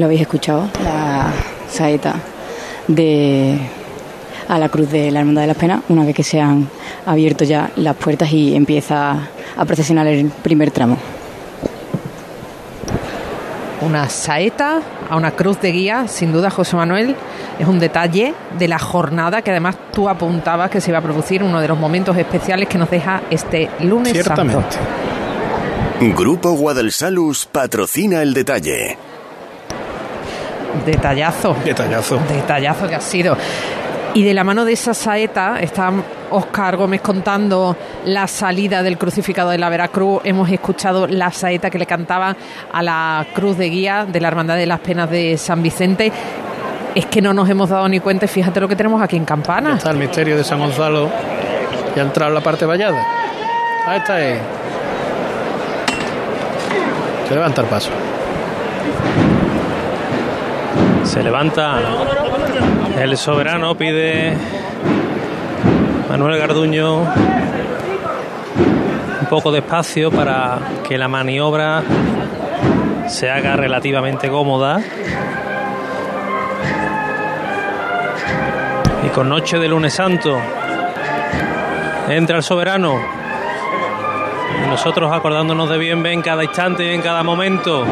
lo habéis escuchado, la saeta de a la cruz de la Hermandad de las Penas, una vez que se han abierto ya las puertas y empieza a procesionar el primer tramo. Una saeta a una cruz de guía, sin duda, José Manuel, es un detalle de la jornada que además tú apuntabas que se iba a producir uno de los momentos especiales que nos deja este lunes Ciertamente. santo. Grupo Guadalsalus patrocina el detalle. Detallazo. Detallazo. Detallazo que ha sido. Y de la mano de esa saeta está Oscar Gómez contando la salida del crucificado de la Veracruz. Hemos escuchado la saeta que le cantaba a la cruz de guía de la Hermandad de las Penas de San Vicente. Es que no nos hemos dado ni cuenta fíjate lo que tenemos aquí en Campana. Está el misterio de San Gonzalo. Ya ha entrado la parte vallada. Ahí está. ahí. Se levanta el paso. Se levanta el soberano, pide Manuel Garduño un poco de espacio para que la maniobra se haga relativamente cómoda. Y con noche de lunes santo entra el soberano. Y nosotros acordándonos de bien en cada instante y en cada momento.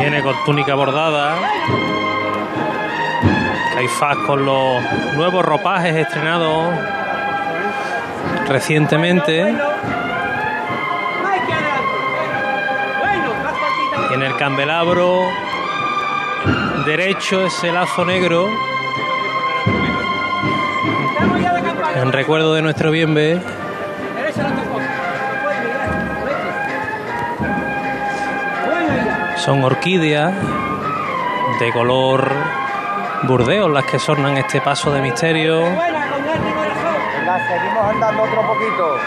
Viene con túnica bordada. Caifás con los nuevos ropajes estrenados recientemente. En el candelabro derecho ese lazo negro. En recuerdo de nuestro bienve. Son orquídeas de color burdeos las que sornan este paso de misterio. Seguimos andando otro poquito.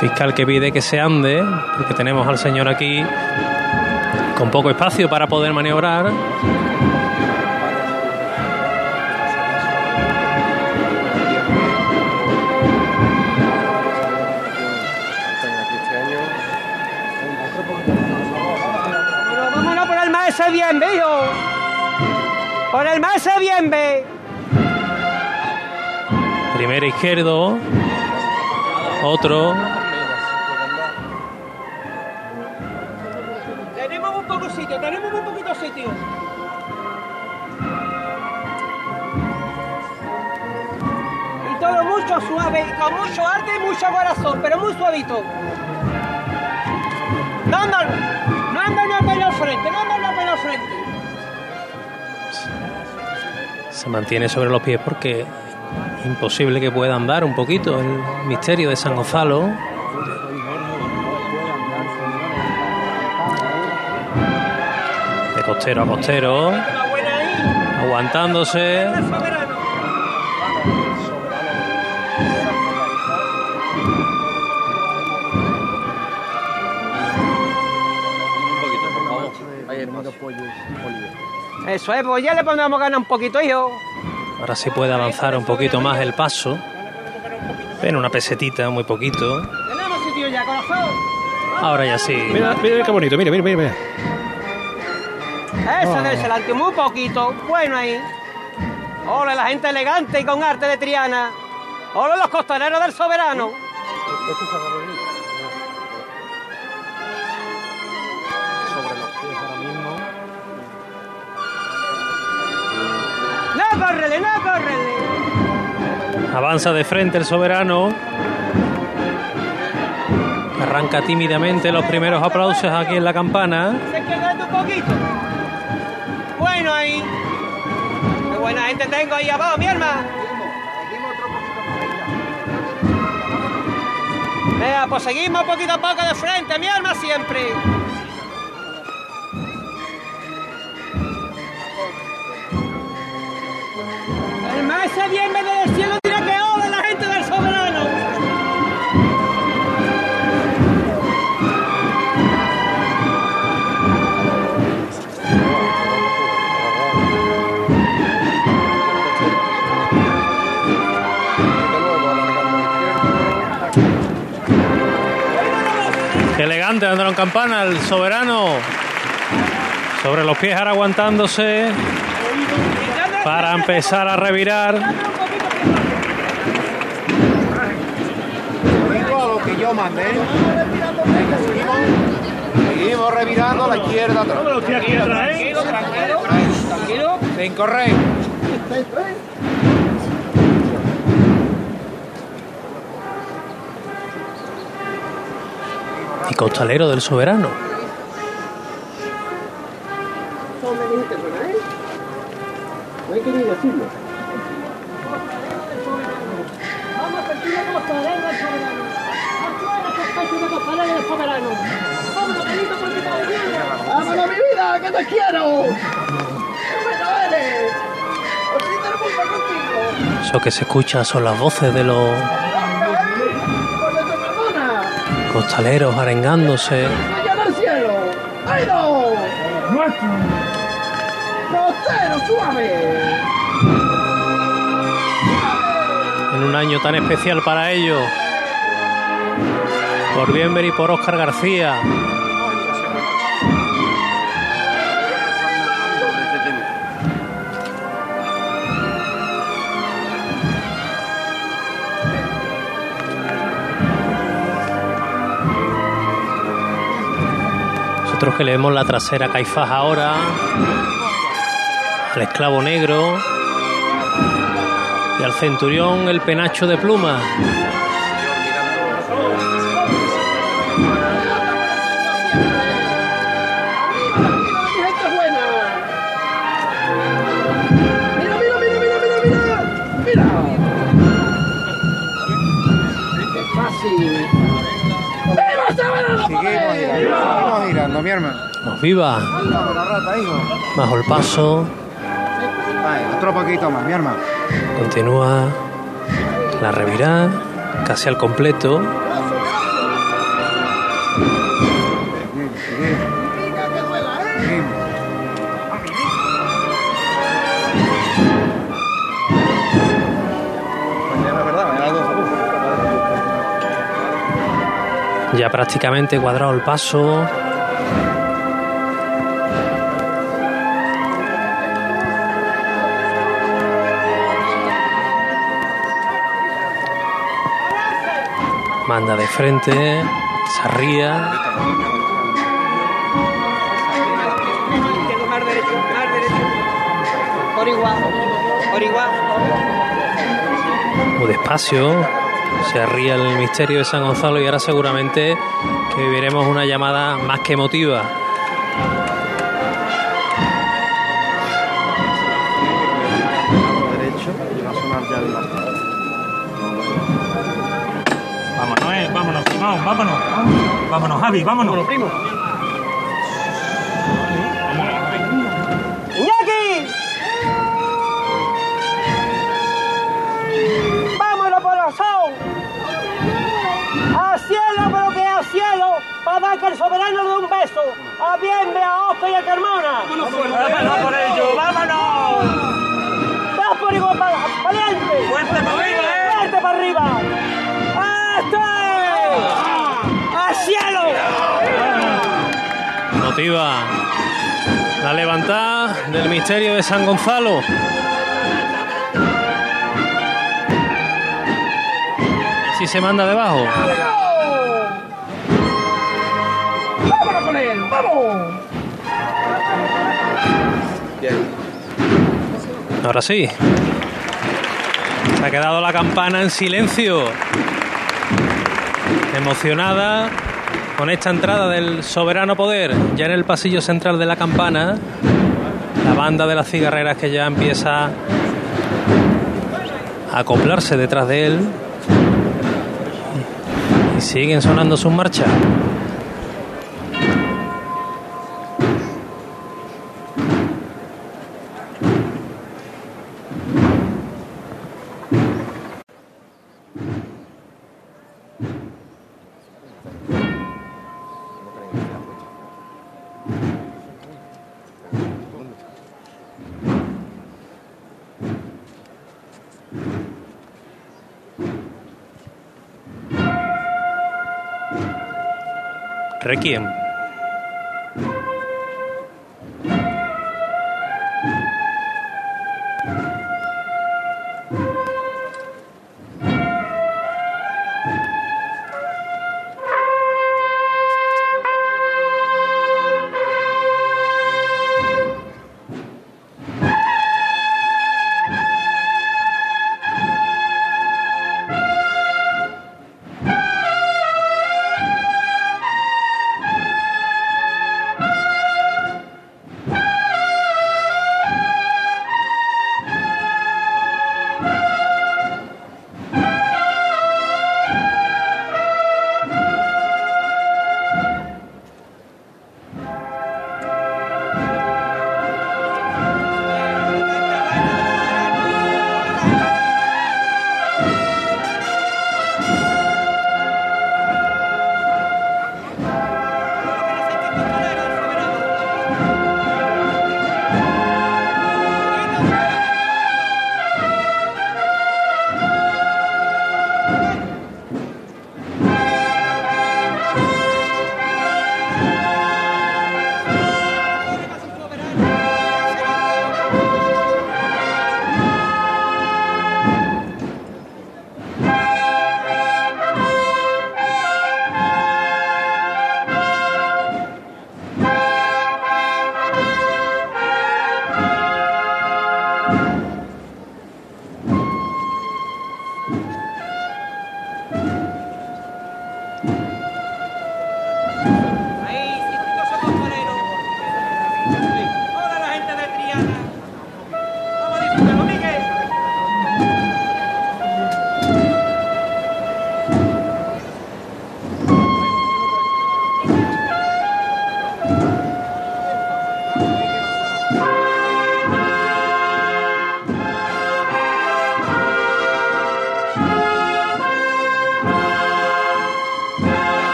Fiscal que pide que se ande, porque tenemos al señor aquí con poco espacio para poder maniobrar. Bien, hijo. Por el maese bien, ve. Primero izquierdo. Otro. Tenemos un poco sitio, tenemos un poquito sitio. Y todo mucho suave, con mucho arte y mucho corazón, pero muy suavito. Se mantiene sobre los pies porque imposible que pueda andar un poquito el misterio de San Gonzalo. De costero a costero. Aguantándose. Eso es, pues ya le pondremos ganas un poquito, hijo. Ahora se puede avanzar un poquito más el paso. Ven una pesetita, muy poquito. Tenemos sitio ya, corazón. Ahora ya sí. Mira, mira qué bonito, mira, mira, mira. mira. Eso debe ser alto, muy poquito. Bueno ahí. Hola, la gente elegante y con arte de Triana. Hola, los costaneros del soberano. Córrele, no, córrele. Avanza de frente el soberano. Arranca tímidamente los primeros aplausos aquí en la campana. Se queda un poquito. Bueno ahí. Qué buena gente tengo ahí abajo, mi hermano. Venga, pues seguimos poquito a poco de frente, mi alma siempre. le viene desde el cielo dirá que hola la gente del soberano. Elegante, Andrón Campana, el soberano. Sobre los pies ahora aguantándose para empezar a revirar. Digo lo que yo mandé. Seguimos. Seguimos revirando a la izquierda atrás. Tranquilo, tranquilo, tranquilo. Sin correr. Y costalero del soberano. Vamos tranquilo como soberano al soberano. Afuera que estáis de costalero del soberano. Vámonos, Benito, está bebiendo. ¡Vámonos, mi vida, que te quiero! Eso que se escucha son las voces de los ¡Por perdona! costaleros arengándose. ¡Allá del cielo! ¡Ay, no! En un año tan especial para ellos. Por Bienver y por Óscar García. Nosotros que le vemos la trasera Caifás ahora, al esclavo negro, y al centurión el penacho de pluma. ¡Mira, mi gente buena! ¡Mira, mira, mira, mira, mira, mira! ¡Mira! ¡Qué fácil! ¡Viva Soberano, Seguimos girando. Mi hermano. Nos viva, bajo el paso, Otro poquito más, mi hermano. continúa la revirá, casi al completo. Ya prácticamente cuadrado el paso. Manda de frente, se igual. muy despacio. Se arría el misterio de San Gonzalo y ahora seguramente que viviremos una llamada más que emotiva. Vámonos, vámonos, vámonos. Vámonos, Javi, vámonos. primo. ¡Iñaki! ¡Vámonos, corazón! ¡Al cielo, pero que al cielo! Para dar que el soberano le dé un beso. A bien, a Oscar y a Carmona. Vámonos por ello, vámonos. ¡Vas por igual para adelante! Fuerte para arriba, eh. ¡Fuerte para arriba! La levantada del misterio de San Gonzalo. Si se manda debajo. ¡Vámonos con él! ¡Vamos! Ahora sí. Se ha quedado la campana en silencio. Emocionada con esta entrada del soberano poder. Ya en el pasillo central de la campana. La banda de las cigarreras que ya empieza a acoplarse detrás de él. Y siguen sonando sus marchas. Requiem. Ahora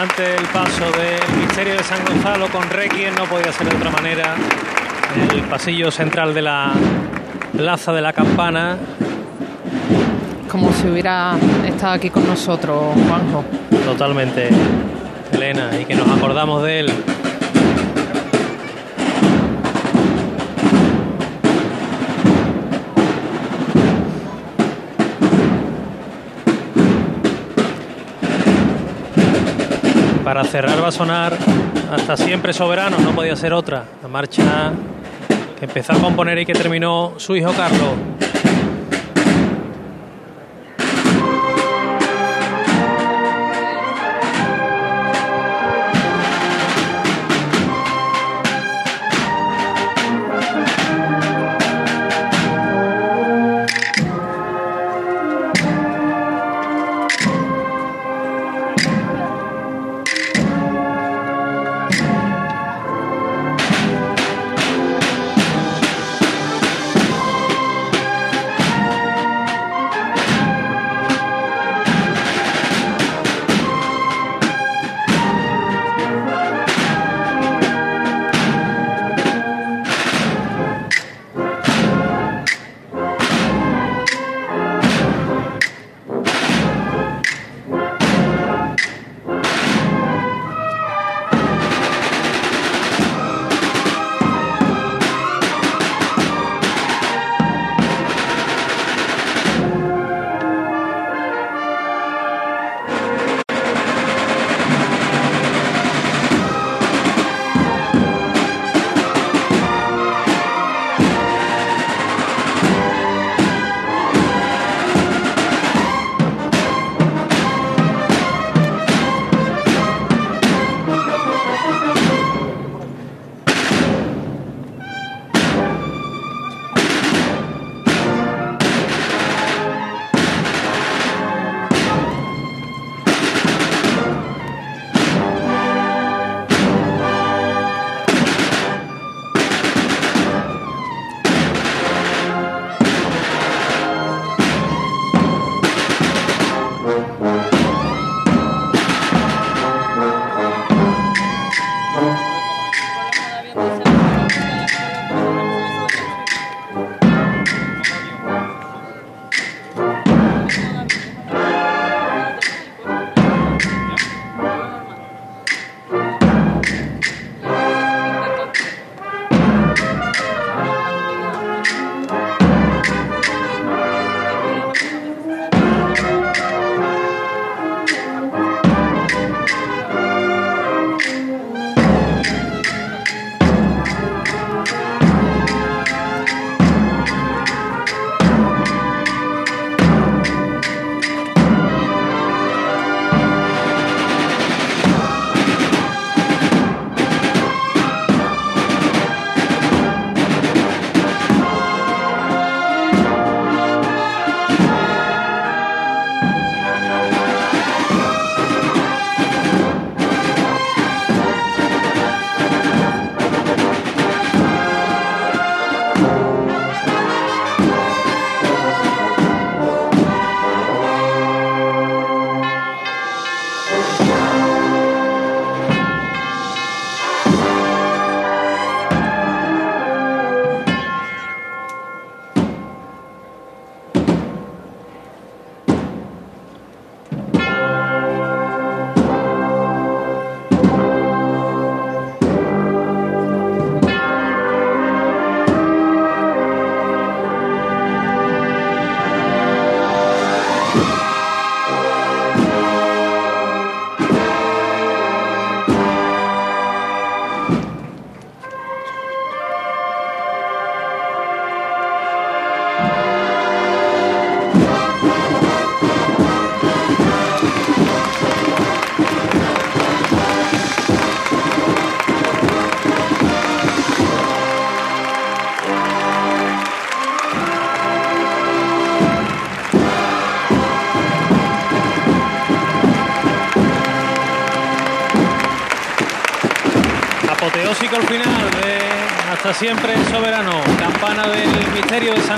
Impresionante el paso del misterio de San Gonzalo con Requiem, no podía ser de otra manera. El pasillo central de la plaza de la campana. Como si hubiera estado aquí con nosotros, Juanjo. Totalmente, Elena, y que nos acordamos de él. Para cerrar va a sonar hasta siempre soberano, no podía ser otra. La marcha que empezó a componer y que terminó su hijo Carlos.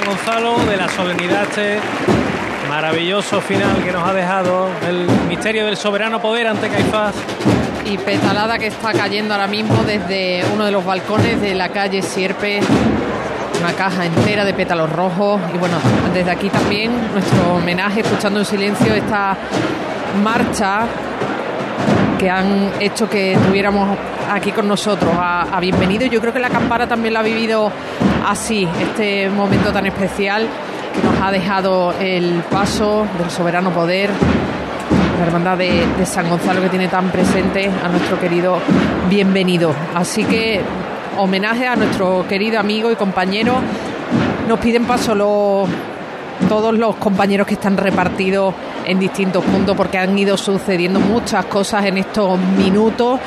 Gonzalo, de la solemnidad este maravilloso final que nos ha dejado el misterio del soberano poder ante Caifás. Y petalada que está cayendo ahora mismo desde uno de los balcones de la calle Sierpe. Una caja entera de pétalos rojos. Y bueno, desde aquí también nuestro homenaje, escuchando en silencio esta marcha que han hecho que tuviéramos aquí con nosotros a, Bienvenido. Yo creo que la campana también lo ha vivido así, este momento tan especial que nos ha dejado el paso del soberano poder, la hermandad de, San Gonzalo que tiene tan presente a nuestro querido Bienvenido. Así que homenaje a nuestro querido amigo y compañero. Nos piden paso los todos los compañeros que están repartidos en distintos puntos porque han ido sucediendo muchas cosas en estos minutos.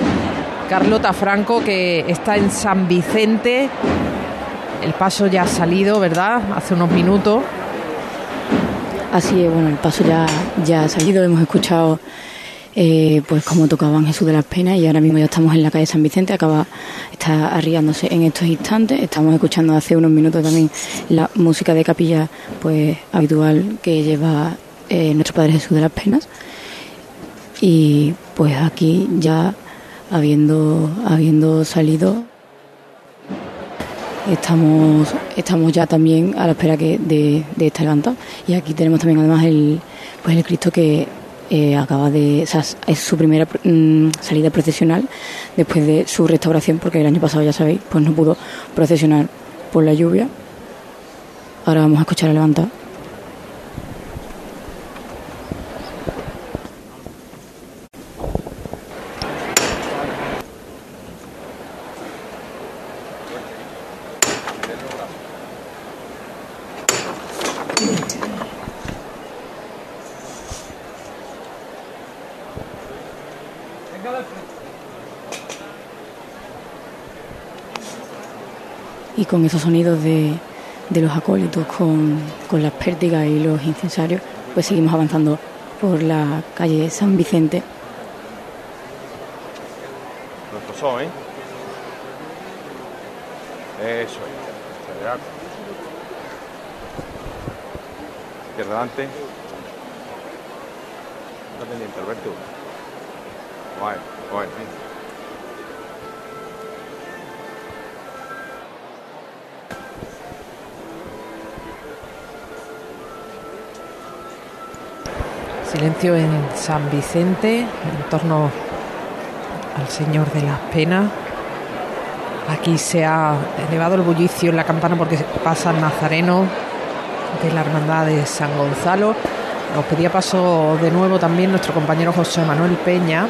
Carlota Franco que está en San Vicente. El paso ya ha salido, ¿verdad? Hace unos minutos. Así es, bueno, el paso ya, ya ha salido, hemos escuchado eh, pues cómo tocaban Jesús de las Penas y ahora mismo ya estamos en la calle San Vicente, acaba, está arriándose en estos instantes, estamos escuchando hace unos minutos también la música de capilla pues habitual que lleva eh, nuestro Padre Jesús de las Penas y pues aquí ya habiendo, habiendo salido estamos estamos ya también a la espera que de, de esta levanta y aquí tenemos también además el pues el Cristo que eh, acaba de es su primera mm, salida procesional después de su restauración porque el año pasado ya sabéis pues no pudo procesionar por la lluvia. Ahora vamos a escuchar a levanta con esos sonidos de, de los acólitos, con, con las pértigas y los incensarios, pues seguimos avanzando por la calle San Vicente. Nuestro son, ¿eh? Eso es. Izquierda adelante. Está pendiente, Alberto. Guay, guay. Silencio en San Vicente, en torno al Señor de las Penas. Aquí se ha elevado el bullicio en la campana porque pasa el nazareno de la Hermandad de San Gonzalo. Nos pedía paso de nuevo también nuestro compañero José Manuel Peña,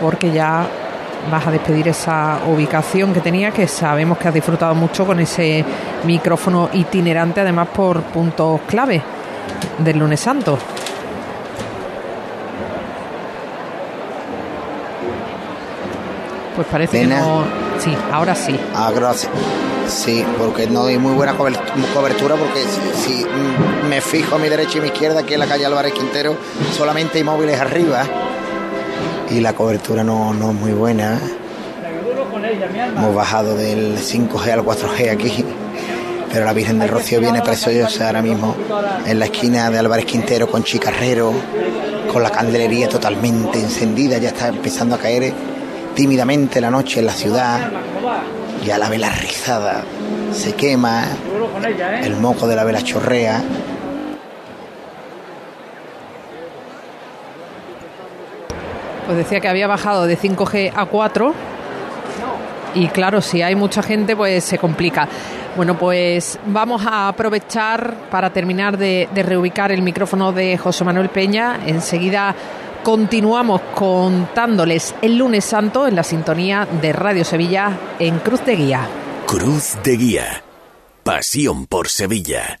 porque ya vas a despedir esa ubicación que tenía, que sabemos que has disfrutado mucho con ese micrófono itinerante, además por puntos clave del lunes santo. Pues parece que no. Sí, ahora sí. Ah, gracias. Sí, porque no hay muy buena cober- cobertura, porque si, si, me fijo a mi derecha y mi izquierda, aquí en la calle Álvarez Quintero, solamente hay móviles arriba y la cobertura no, no es muy buena. Hemos bajado del 5G al 4G aquí, pero la Virgen del Rocío viene preciosa ahora mismo en la esquina de Álvarez Quintero con Chicarrero, con la candelería totalmente encendida, ya está empezando a caer tímidamente la noche en la ciudad, ya la vela rizada se quema, el moco de la vela chorrea. Pues decía que había bajado de 5G a 4. Y claro, si hay mucha gente, pues se complica. Bueno, pues vamos a aprovechar para terminar de, reubicar el micrófono de José Manuel Peña. Enseguida continuamos contándoles el lunes santo en la sintonía de Radio Sevilla en Cruz de Guía. Cruz de Guía. Pasión por Sevilla.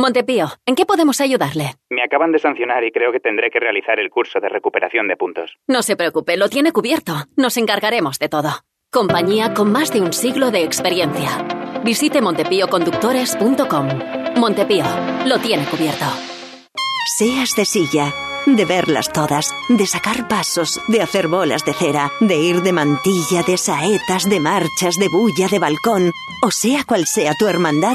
Montepío, ¿en qué podemos ayudarle? Me acaban de sancionar y creo que tendré que realizar el curso de recuperación de puntos. No se preocupe, lo tiene cubierto. Nos encargaremos de todo. Compañía con más de un siglo de experiencia. Visite montepíoconductores.com. Montepío, lo tiene cubierto. Seas de silla, de verlas todas, de sacar pasos, de hacer bolas de cera, de ir de mantilla, de saetas, de marchas, de bulla, de balcón, o sea cual sea tu hermandad,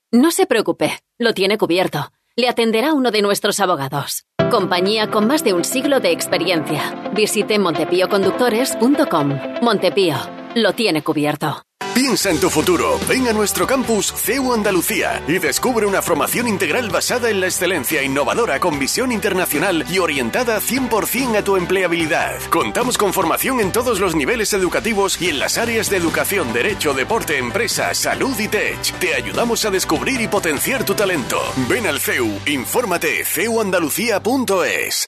No se preocupe, lo tiene cubierto. Le atenderá uno de nuestros abogados. Compañía con más de un siglo de experiencia. Visite montepíoconductores.com. Montepío, lo tiene cubierto. Piensa en tu futuro. Ven a nuestro campus CEU Andalucía y descubre una formación integral basada en la excelencia innovadora con visión internacional y orientada 100% a tu empleabilidad. Contamos con formación en todos los niveles educativos y en las áreas de educación, derecho, deporte, empresa, salud y tech. Te ayudamos a descubrir y potenciar tu talento. Ven al CEU, infórmate ceuandalucía.es.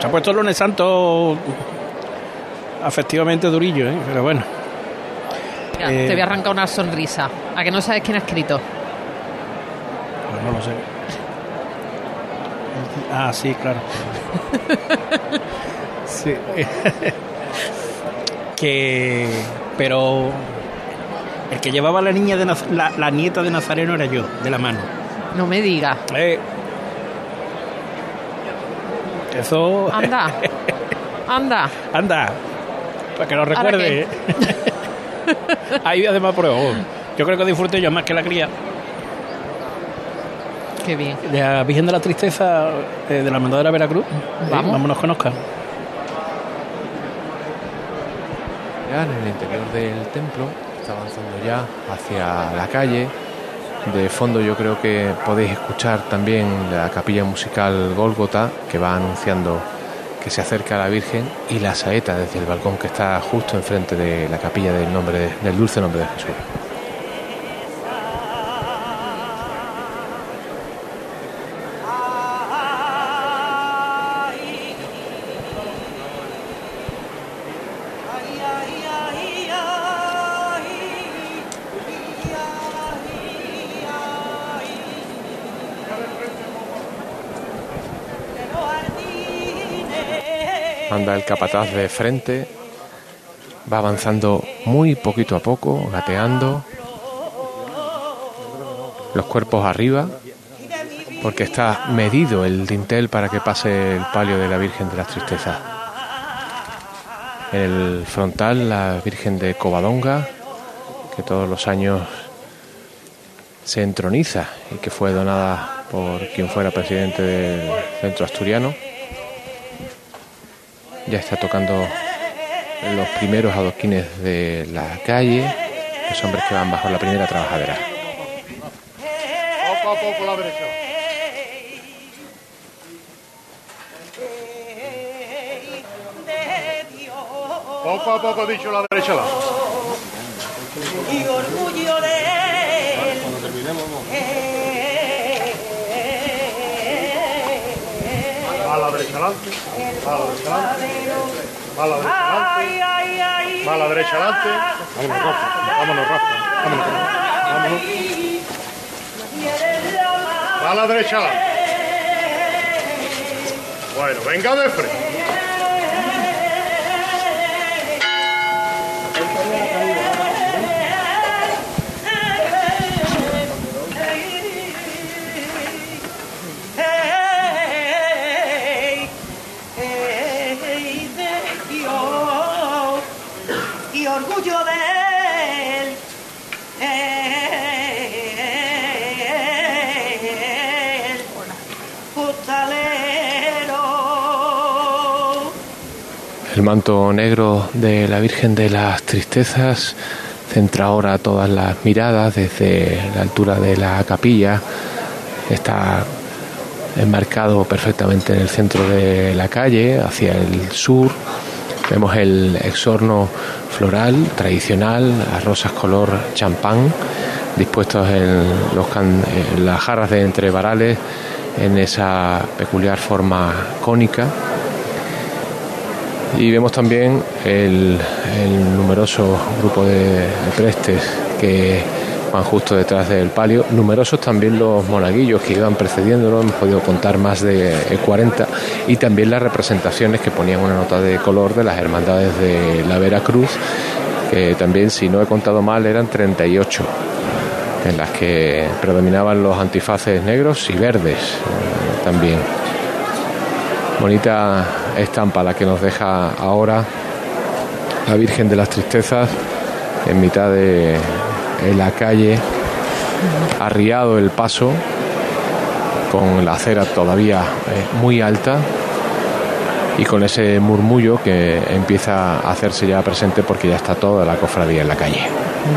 Se ha puesto el lunes santo afectivamente durillo, ¿eh? pero bueno. Mira, Eh, Te voy a arrancar una sonrisa. ¿A que no sabes quién ha escrito? pues no lo sé. Ah, sí, claro. sí. que. Pero. El que llevaba la niña de Naz- la, la nieta de Nazareno era yo, de la mano. No me diga. Eh. Eso. Anda. Anda. Anda. Para que lo ¿Ahora recuerde. Ahí además pruebo. Yo creo que disfruté yo más que la cría. Qué bien. De la Virgen de la Tristeza eh, de la Hermandad de la Veracruz. Eh, Vamos. vámonos con Oscar. Ya en el interior del templo, está avanzando ya hacia la calle. De fondo yo creo que podéis escuchar también la capilla musical Gólgota que va anunciando que se acerca a la Virgen y la saeta desde el balcón que está justo enfrente de la capilla del nombre de- del dulce nombre de Jesús. El capataz de frente, va avanzando muy poquito a poco, gateando, los cuerpos arriba, porque está medido el dintel para que pase el palio de la Virgen de las Tristezas. En el frontal, la Virgen de Covadonga, que todos los años se entroniza y que fue donada por quien fuera presidente del centro asturiano. Ya está tocando los primeros adoquines de la calle, los hombres que van bajo la primera trabajadera. Poco a poco la derecha. Poco a poco dicho la derecha. La. y orgullo de él. Cuando terminemos, Va a la derecha adelante. Va a la derecha adelante. Va a la derecha. Vámonos, Rafa. Vámonos, Rafa. Vámonos. Vámonos. Va a la derecha. Bueno, venga de frente. El manto negro de la Virgen de las Tristezas centra ahora todas las miradas desde la altura de la capilla. Está enmarcado perfectamente en el centro de la calle, hacia el sur. Vemos el exorno floral tradicional, las rosas color champán, dispuestos en, los en las jarras de entre varales en esa peculiar forma cónica. Y vemos también el, numeroso grupo de, prestes que van justo detrás del palio. Numerosos también los monaguillos que iban precediéndolo, hemos podido contar más de eh, 40. Y también las representaciones que ponían una nota de color de las hermandades de la Veracruz, que también, si no he contado mal, eran 38, en las que predominaban los antifaces negros y verdes eh, también. Bonita estampa la que nos deja ahora la Virgen de las Tristezas en mitad de la calle, arriado el paso, con la acera todavía eh, muy alta y con ese murmullo que empieza a hacerse ya presente porque ya está toda la cofradía en la calle.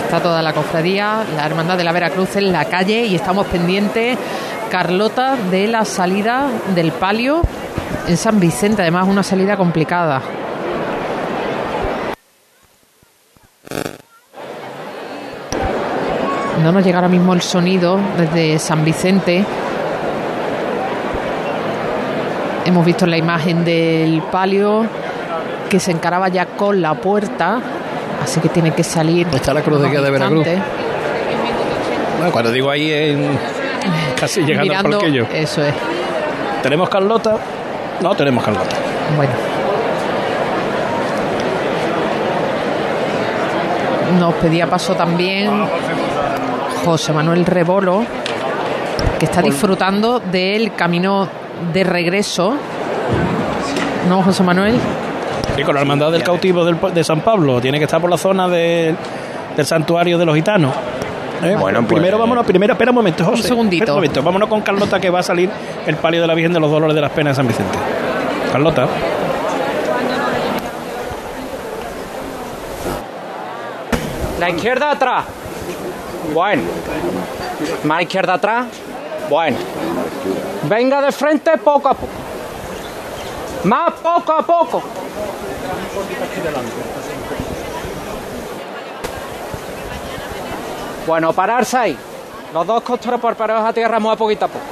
Está toda la cofradía, la Hermandad de la Veracruz en la calle y estamos pendientes, Carlota, de la salida del palio en San Vicente. Además, una salida complicada. No nos llega ahora mismo el sonido desde San Vicente. Hemos visto la imagen del palio que se encaraba ya con la puerta, así que tiene que salir. Está la cruz de guía de Veracruz. Bueno, cuando digo ahí, en, casi llegando Mirando, al parquillo. eso es. ¿Tenemos Carlota? No tenemos Carlota. Bueno. nos pedía paso también José Manuel Rebolo, que está disfrutando del camino de regreso. ¿No, José Manuel? Sí, con la hermandad del cautivo de San Pablo. Tiene que estar por la zona de- del santuario de los gitanos. ¿Eh? Bueno, pues- primero vámonos, primero, espera un momento, José. Un segundito. Espera un momento, vámonos con Carlota que va a salir el palio de la Virgen de los Dolores de las Penas de San Vicente. Carlota. La izquierda atrás. Bueno. Más izquierda atrás. Bueno. Venga de frente poco a poco. Más poco a poco. Bueno, pararse ahí. Los dos costados por parados a tierra muy a poquito a poco.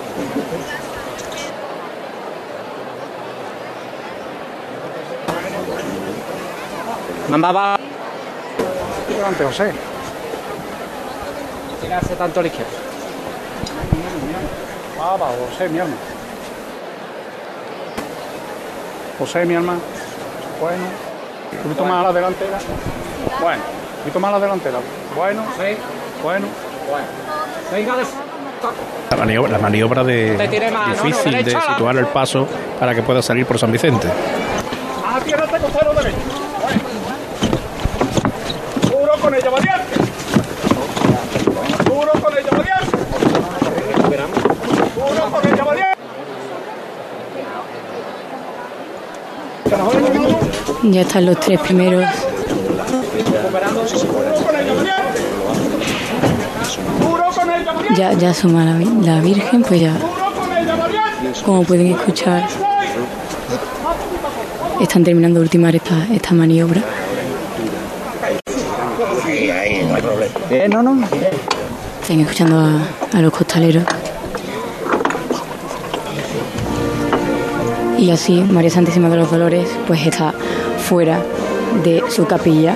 Mamá va. Delante, José. Tirarse tanto a la izquierda. Va, va, José, mi alma. José, mi alma. Bueno. Un poquito más a la delantera. Bueno. Un poquito más a la delantera. Bueno. Sí. Bueno. Bueno. Venga de La maniobra, la maniobra de difícil de situar el paso para que pueda salir por San Vicente. A tierra te costero derecho. Bueno. Duro con ella, valiente. Duro con ella, valiente. Duro con ella, valiente. Ya están los tres primeros. Ya, ya asoma la, vi- la Virgen, pues ya, como pueden escuchar, están terminando de ultimar esta, esta maniobra. problema. Eh, no, no. Están escuchando a, a los costaleros. Y así María Santísima de los Dolores pues está fuera de su capilla.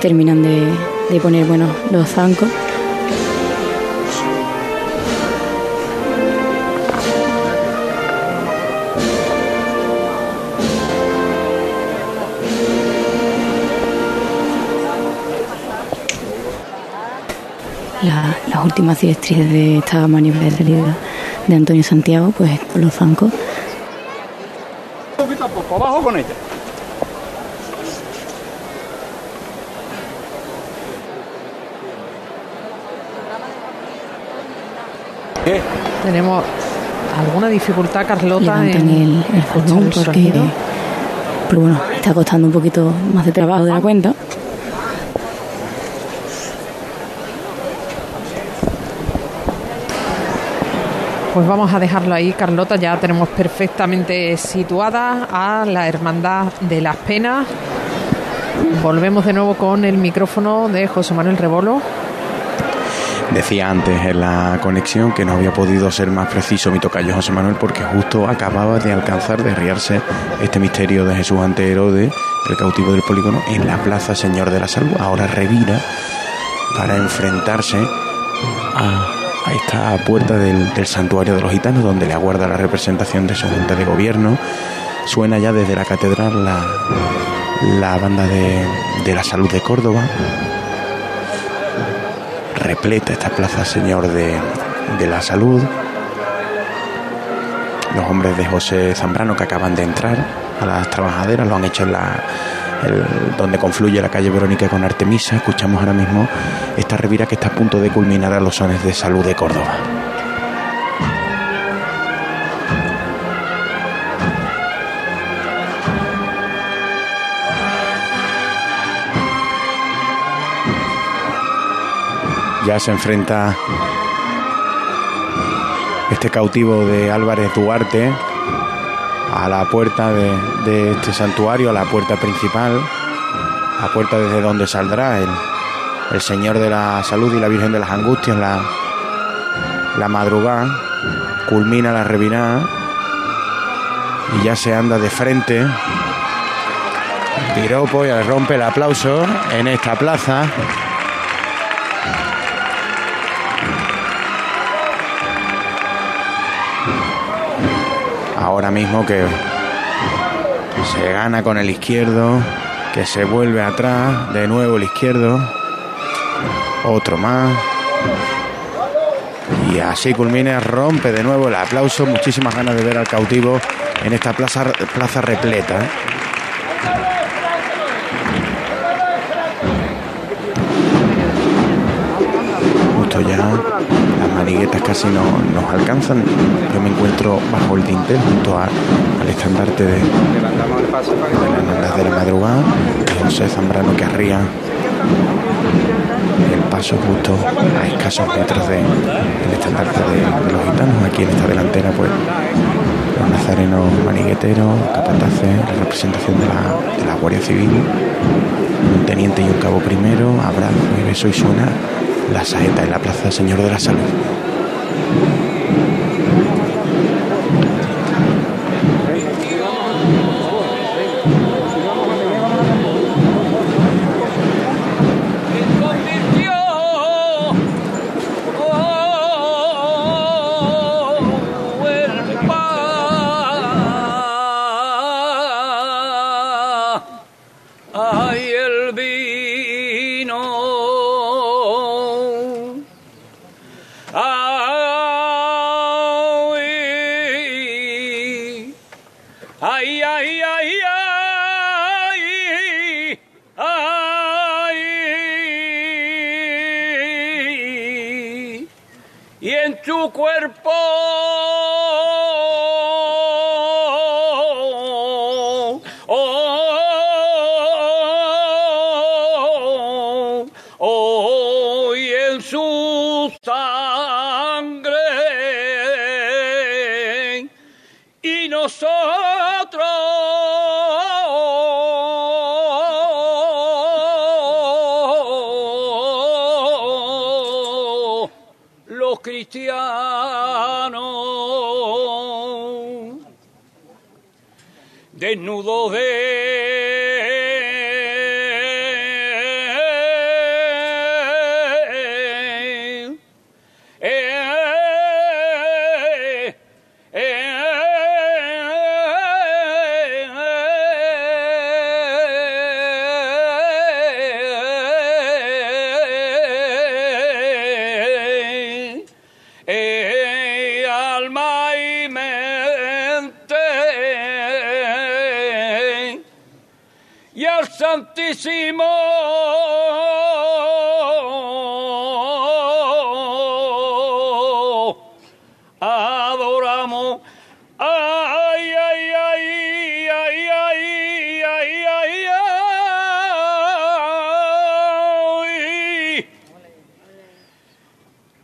Terminan de, de poner bueno, los zancos. La- las últimas directrices de esta maniobra de Antonio Santiago, pues por los zancos. Abajo con ella. Tenemos alguna dificultad, Carlota, Levantan en el, el cordón porque pero bueno, está costando un poquito más de trabajo de la cuenta. Pues vamos a dejarlo ahí, Carlota. Ya tenemos perfectamente situada a la Hermandad de las Penas. Volvemos de nuevo con el micrófono de José Manuel Rebolo. Decía antes en la conexión que no había podido ser más preciso mi tocayo José Manuel porque justo acababa de alcanzar de riarse este misterio de Jesús ante Herodes, el cautivo del polígono, en la Plaza Señor de la Salud. Ahora revira para enfrentarse a, esta puerta del, del santuario de los gitanos donde le aguarda la representación de su junta de gobierno. Suena ya desde la catedral la, la banda de, de la salud de Córdoba repleta esta plaza Señor de, la Salud. Los hombres de José Zambrano que acaban de entrar a las trabajaderas lo han hecho en la donde confluye la calle Verónica con Artemisa. Escuchamos ahora mismo esta revira que está a punto de culminar a los sones de salud de Córdoba. Ya se enfrenta este cautivo de Álvarez Duarte a la puerta de, este santuario, a la puerta principal, a la puerta desde donde saldrá el, Señor de la Salud y la Virgen de las Angustias, la, la madrugada, culmina la revirada y ya se anda de frente. Piropo y rompe el aplauso en esta plaza. Mismo que se gana con el izquierdo, que se vuelve atrás, de nuevo el izquierdo, otro más. Y así culmina, rompe de nuevo el aplauso, muchísimas ganas de ver al cautivo en esta plaza, plaza repleta. ¿eh? Justo ya las maniguetas casi no nos alcanzan. Yo me encuentro bajo el dintel junto a- al estandarte de, de la hermandad de la madrugada. Y José Zambrano que arría el paso justo a escasos metros de- del estandarte de, de los gitanos. Aquí en esta delantera, pues los nazarenos manigueteros, capataces, la representación de la, de la Guardia Civil, un teniente y un cabo primero, abrazo y beso y suena la saeta en la Plaza Señor de la Salud.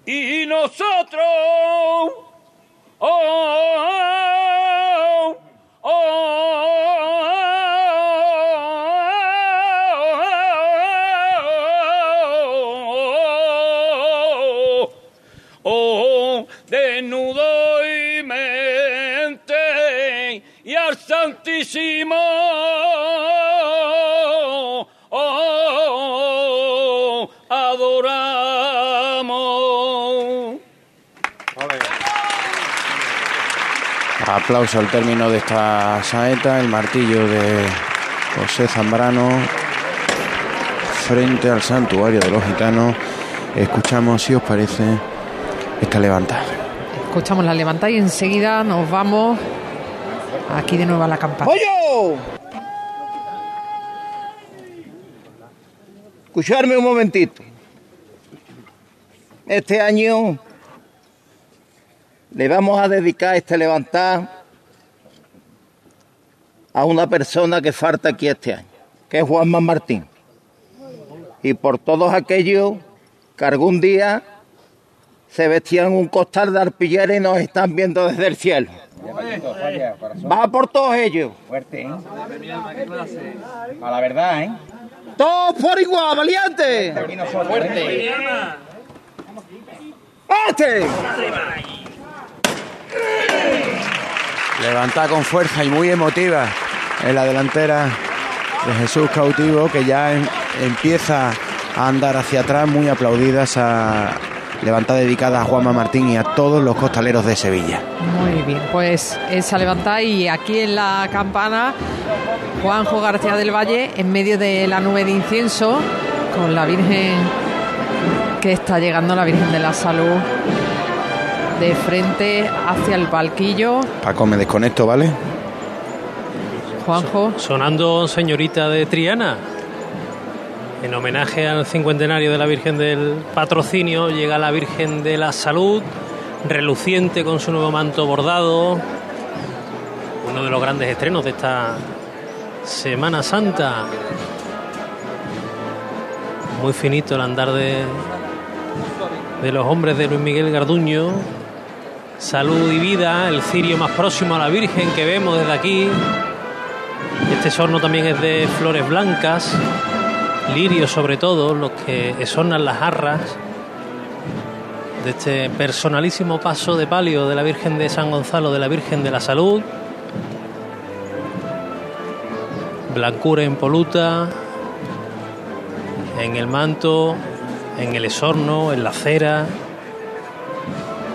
Y nosotros, oh, Aplauso al término de esta saeta, el martillo de José Zambrano frente al santuario de los gitanos. Escuchamos, si os parece, esta levantada. Escuchamos la levantada y enseguida nos vamos aquí de nuevo a la campana. ¡Pollo! Escucharme un momentito. Este año le vamos a dedicar este levantar a una persona que falta aquí este año, que es Juanma Martín. Y por todos aquellos que algún día se vestían un costal de arpillera y nos están viendo desde el cielo. Va por todos ellos. Fuerte, ¿eh? A la verdad, ¿eh? Todos por igual, valiente. Fuerte. ¡Este! Levanta con fuerza y muy emotiva en la delantera de Jesús cautivo que ya em- empieza a andar hacia atrás muy aplaudida esa levantada dedicada a Juanma Martín y a todos los costaleros de Sevilla. Muy bien, pues esa levantada y aquí en la campana Juanjo García del Valle en medio de la nube de incienso con la Virgen que está llegando, la Virgen de la Salud, de frente hacia el palquillo. Paco, me desconecto, ¿vale? Juanjo. Sonando Señorita de Triana. En homenaje al cincuentenario de la Virgen del Patrocinio, llega la Virgen de la Salud, reluciente con su nuevo manto bordado. Uno de los grandes estrenos de esta Semana Santa. Muy finito el andar de, de los hombres de Luis Miguel Garduño. Salud y vida, el cirio más próximo a la Virgen que vemos desde aquí. Este sorno también es de flores blancas, lirios sobre todo, los que esornan las jarras de este personalísimo paso de palio de la Virgen de San Gonzalo, de la Virgen de la Salud. Blancura impoluta en el manto, en el esorno, en la cera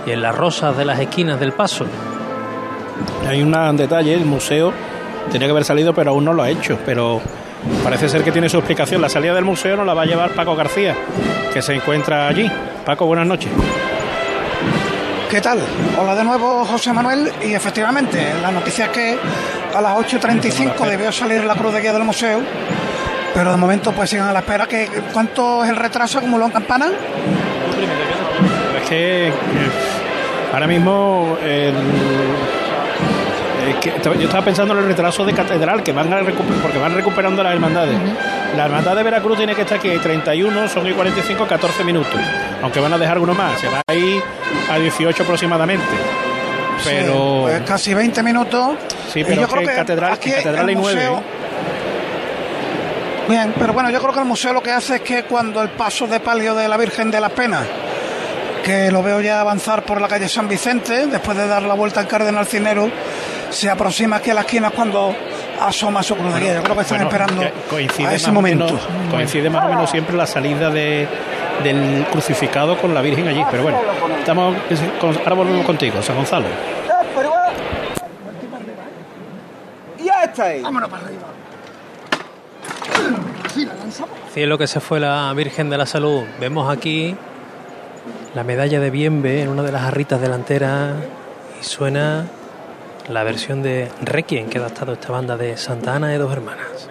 y en las rosas de las esquinas del paso. Hay un detalle, el museo tenía que haber salido, pero aún no lo ha hecho. Pero parece ser que tiene su explicación. La salida del museo no la va a llevar Paco García, que se encuentra allí. Paco, buenas noches. ¿Qué tal? Hola de nuevo, José Manuel. Y efectivamente, la noticia es que a las 8.35 debió salir la cruz de guía del museo. Pero de momento, pues sigan a la espera. que ¿Cuánto es el retraso acumuló en campana? Es que eh, ahora mismo el que yo estaba pensando en el retraso de catedral que van a porque van recuperando las hermandades. La hermandad de Veracruz tiene que estar aquí 31, son y 45, 14 minutos. Aunque van a dejar uno más, se va a ir a 18 aproximadamente. Pero. pues casi 20 minutos. Sí, pero que, catedral, aquí catedral hay 9. Bien, pero bueno, yo creo que el museo lo que hace es que cuando el paso de palio de la Virgen de las Penas, que lo veo ya avanzar por la calle San Vicente, después de dar la vuelta al Cardenal Cinero, se aproxima aquí a la esquina cuando asoma su cruz Yo creo que están esperando a ese momento. coincide más o menos siempre la salida de, del crucificado con la Virgen allí. Pero bueno, estamos ahora volvemos contigo, San Gonzalo. Ya está ahí. Vámonos para arriba. Cielo que se fue la Virgen de la Salud. Vemos aquí la medalla de Bienve en una de las jarritas delanteras y suena la versión de Requiem que ha adaptado esta banda de Santa Ana de Dos Hermanas.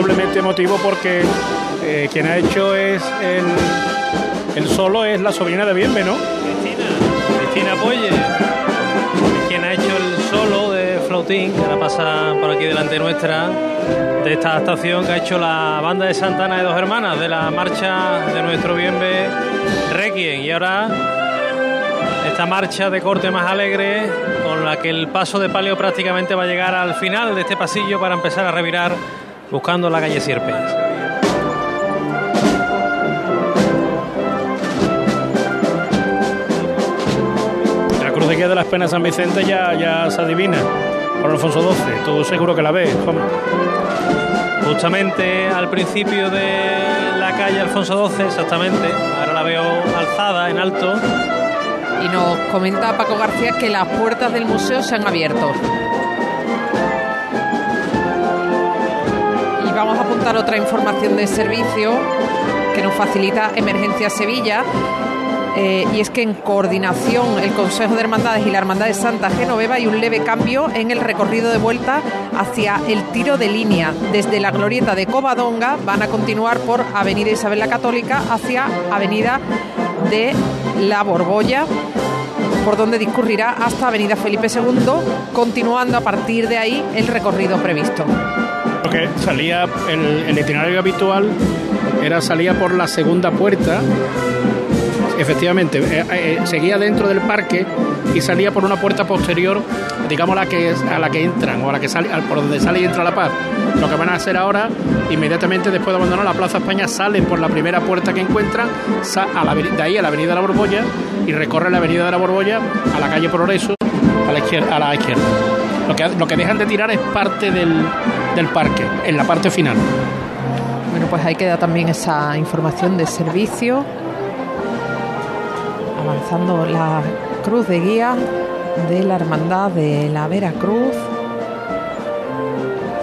Doblemente emotivo porque eh, quien ha hecho es el, el solo es la sobrina de Bienve, ¿no? Cristina, Cristina Polle, quien ha hecho el solo de flautín, que ahora pasa por aquí delante nuestra, de esta actuación que ha hecho la banda de Santana de Dos Hermanas, de la marcha de nuestro Bienve Requiem. Y ahora esta marcha de corte más alegre, con la que el paso de palio prácticamente va a llegar al final de este pasillo para empezar a revirar buscando la calle Sierpes. La cruz de guía de las penas San Vicente ya, ya se adivina por Alfonso XII. Tú seguro que la ves. Justamente al principio de la calle Alfonso XII, exactamente. Ahora la veo alzada en alto. Y nos comenta Paco García que las puertas del museo se han abierto. Apuntar otra información de servicio que nos facilita Emergencia Sevilla. Eh, y es que en coordinación el Consejo de Hermandades y la Hermandad de Santa Genoveva hay un leve cambio en el recorrido de vuelta hacia el tiro de línea. Desde la glorieta de Covadonga van a continuar por Avenida Isabel la Católica hacia Avenida de la Borbolla, por donde discurrirá hasta Avenida Felipe II, continuando a partir de ahí el recorrido previsto. Porque salía el, itinerario habitual era salía por la segunda puerta efectivamente, eh, eh, seguía dentro del parque y salía por una puerta posterior, digamos la que a la que entran o a la que sale, por donde sale y entra la paz. Lo que van a hacer ahora, inmediatamente después de abandonar la Plaza España, salen por la primera puerta que encuentran, a la, de ahí a la Avenida de la Borbolla y recorren la Avenida de la Borbolla a la calle Progreso a la. A la izquierda. Lo, que, lo que dejan de tirar es parte del, del parque, en la parte final. Bueno, pues ahí queda también esa información de servicio avanzando la cruz de guía de la Hermandad de la Veracruz.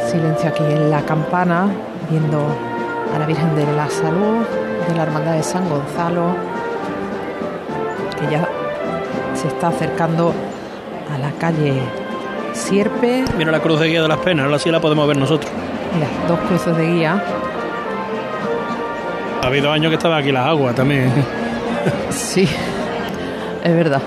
Silencio aquí en la campana, viendo a la Virgen de la Salud de la Hermandad de San Gonzalo, que ya se está acercando a la calle Sierpe. Mira la cruz de guía de las penas, ahora sí la podemos ver nosotros. Mira, dos cruces de guía. Ha habido años que estaba aquí las aguas también. Sí, es verdad.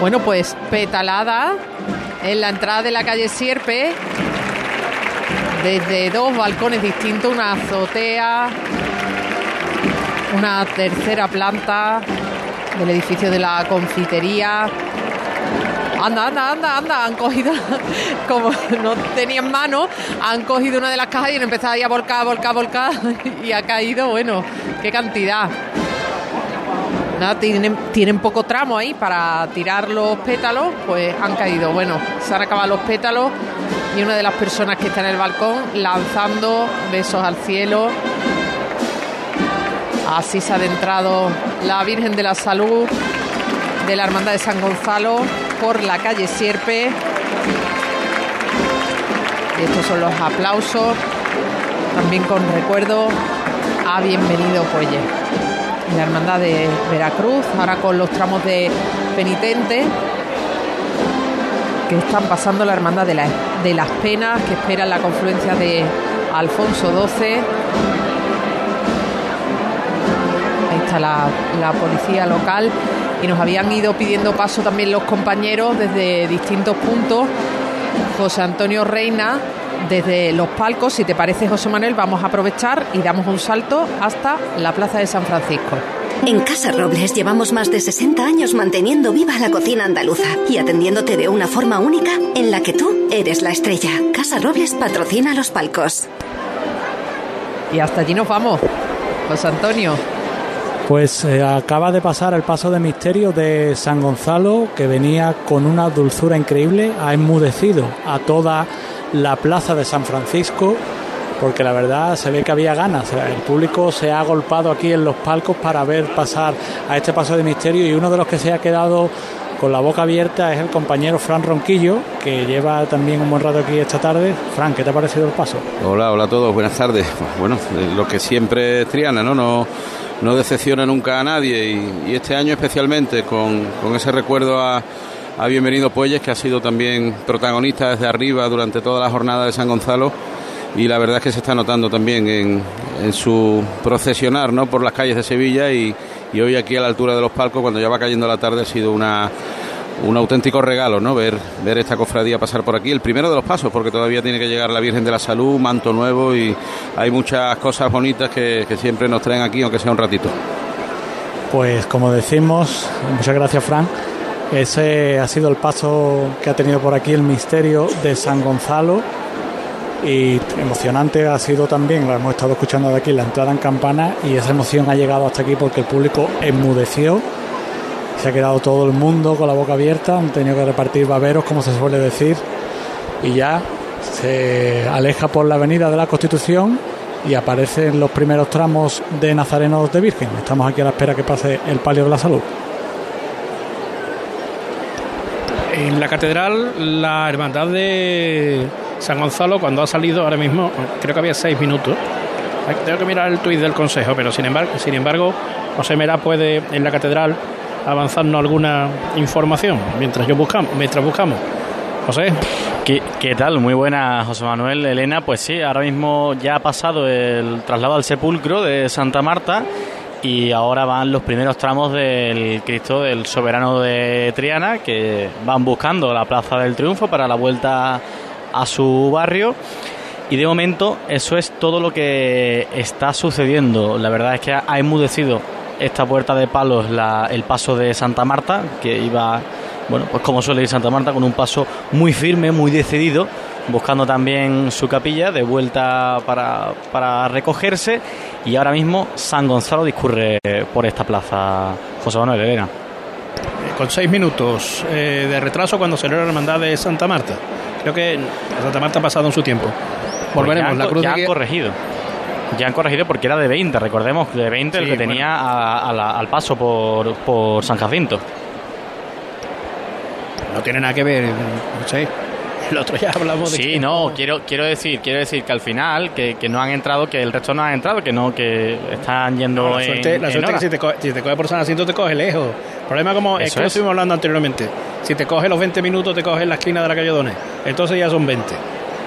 Bueno, pues petalada en la entrada de la calle Sierpe, desde dos balcones distintos, una azotea, una tercera planta del edificio de la confitería. Anda, anda, anda, anda, han cogido, como no tenían mano, han cogido una de las cajas y han empezado ahí a volcar, volcar, volcar y ha caído, bueno, qué cantidad. Nada, tienen, tienen poco tramo ahí para tirar los pétalos, pues han caído. Bueno, se han acabado los pétalos y una de las personas que está en el balcón lanzando besos al cielo. Así se ha adentrado la Virgen de la Salud de la Hermandad de San Gonzalo por la calle Sierpe. Y estos son los aplausos, también con recuerdo a Bienvenido Puelle. La Hermandad de Veracruz, ahora con los tramos de penitente que están pasando la Hermandad de, de las Penas, que esperan la confluencia de Alfonso XII. La, la policía local y nos habían ido pidiendo paso también los compañeros desde distintos puntos. José Antonio Reina, desde los palcos, si te parece José Manuel, vamos a aprovechar y damos un salto hasta la Plaza de San Francisco. En Casa Robles llevamos más de 60 años manteniendo viva la cocina andaluza y atendiéndote de una forma única en la que tú eres la estrella. Casa Robles patrocina los palcos. Y hasta allí nos vamos. José Antonio. Pues eh, acaba de pasar el paso de misterio de San Gonzalo, que venía con una dulzura increíble, ha enmudecido a toda la plaza de San Francisco, porque la verdad se ve que había ganas. El público se ha agolpado aquí en los palcos para ver pasar a este paso de misterio y uno de los que se ha quedado con la boca abierta es el compañero Fran Ronquillo, que lleva también un buen rato aquí esta tarde. Fran, ¿qué te ha parecido el paso? Hola, hola a todos, buenas tardes. Bueno, lo que siempre es Triana, ¿no? No no decepciona nunca a nadie y, este año especialmente con, ese recuerdo a, a Bienvenido Puelles que ha sido también protagonista desde arriba durante toda la jornada de San Gonzalo y la verdad es que se está notando también en, en su procesionar ¿no? por las calles de Sevilla y, y hoy aquí a la altura de los palcos cuando ya va cayendo la tarde ha sido una un auténtico regalo, ¿no? Ver, ver esta cofradía pasar por aquí. El primero de los pasos, porque todavía tiene que llegar la Virgen de la Salud, manto nuevo y hay muchas cosas bonitas que, siempre nos traen aquí, aunque sea un ratito. Pues como decimos, muchas gracias, Fran. Ese ha sido el paso que ha tenido por aquí el misterio de San Gonzalo. Y emocionante ha sido también, lo hemos estado escuchando de aquí, la entrada en campana. Y esa emoción ha llegado hasta aquí porque el público enmudeció se ha quedado todo el mundo con la boca abierta, han tenido que repartir baberos, como se suele decir, y ya se aleja por la avenida de la Constitución y aparecen los primeros tramos de Nazarenos de Virgen. Estamos aquí a la espera que pase el palio de la salud. En la catedral, la hermandad de San Gonzalo, cuando ha salido ahora mismo, creo que había seis minutos. Tengo que mirar el tuit del consejo, pero sin embargo, sin embargo José Mera puede en la catedral avanzarnos alguna información mientras yo buscamos, mientras buscamos. José. ¿Qué, ¿Qué, tal? Muy buena, José Manuel. Elena, pues sí, ahora mismo ya ha pasado el traslado al sepulcro de Santa Marta y ahora van los primeros tramos del Cristo del Soberano de Triana que van buscando la Plaza del Triunfo para la vuelta a su barrio. Y de momento eso es todo lo que está sucediendo. La verdad es que ha enmudecido esta puerta de palos la, el paso de Santa Marta, que iba, bueno, pues como suele ir Santa Marta, con un paso muy firme, muy decidido, buscando también su capilla de vuelta para, para recogerse. Y ahora mismo San Gonzalo discurre por esta plaza, José Manuel Elena. Con seis minutos eh, de retraso cuando salió la hermandad de Santa Marta. Creo que Santa Marta ha pasado en su tiempo. Pues Volveremos. la cruz ya han corregido. Ya han corregido porque era de 20, recordemos, de 20 el que tenía al paso por, por San Jacinto. No tiene nada que ver, no sé. El otro ya hablamos de. Sí, no, quiero, quiero decir, quiero decir que al final, que, no han entrado, que el resto no ha entrado, que no, que están yendo. la suerte, la suerte es que si te, coge, si te coge por San Jacinto te coge lejos. El problema como es que lo estuvimos hablando anteriormente. Si te coge los 20 minutos, te coge en la esquina de la calle Dones. Entonces ya son 20.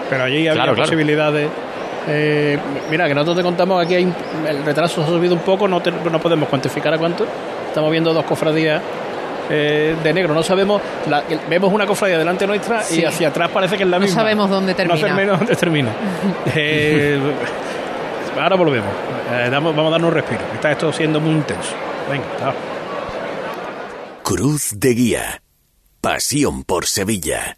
Pero allí había posibilidades. Eh, mira, que nosotros te contamos aquí hay, el retraso ha subido un poco, no, no podemos cuantificar a cuánto. Estamos viendo dos cofradías eh, de negro. No sabemos, vemos una cofradía delante nuestra y hacia atrás parece que es la misma. No sabemos dónde termina. No sabemos dónde termina. Eh, ahora volvemos. vamos a darnos un respiro. Está esto siendo muy intenso. Venga, Cruz de Guía. Pasión por Sevilla.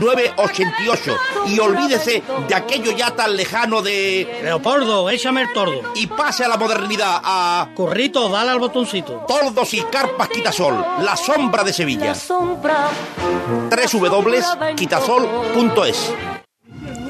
88. Y olvídese de aquello ya tan lejano de Leopoldo, échame el tordo. Y pase a la modernidad a... Corrito, dale al botoncito. Tordos y carpas Quitasol, la sombra de Sevilla. www.quitasol.es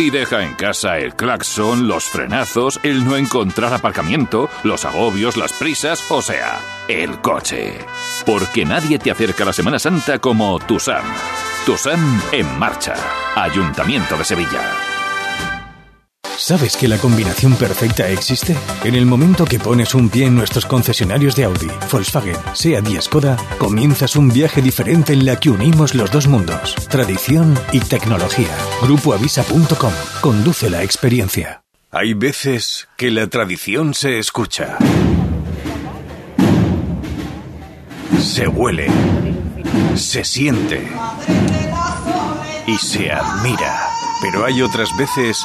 Y deja en casa el claxon, los frenazos, el no encontrar aparcamiento, los agobios, las prisas, o sea, el coche. Porque nadie te acerca a la Semana Santa como Tusam. Tusam en marcha. Ayuntamiento de Sevilla. ¿Sabes que la combinación perfecta existe? En el momento que pones un pie en nuestros concesionarios de Audi, Volkswagen, SEAT y Skoda, comienzas un viaje diferente en la que unimos los dos mundos, tradición y tecnología. Grupoavisa.com. Conduce la experiencia. Hay veces que la tradición se escucha. Se huele. Se siente. Y se admira. Pero hay otras veces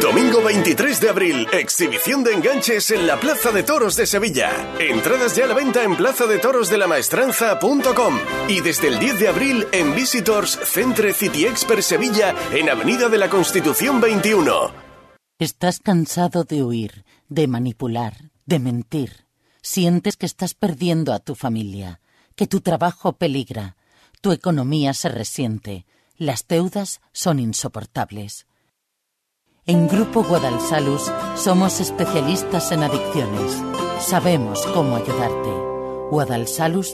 Domingo 23 de abril, exhibición de enganches en la Plaza de Toros de Sevilla. Entradas ya a la venta en plazadetorosdelamaestranza.com y desde el 10 de abril en Visitors Centre City Expert Sevilla en Avenida de la Constitución 21. ¿Estás cansado de huir, de manipular, de mentir? ¿Sientes que estás perdiendo a tu familia, que tu trabajo peligra, tu economía se resiente, las deudas son insoportables? En Grupo Guadalsalus somos especialistas en adicciones. Sabemos cómo ayudarte. guadalsalus.es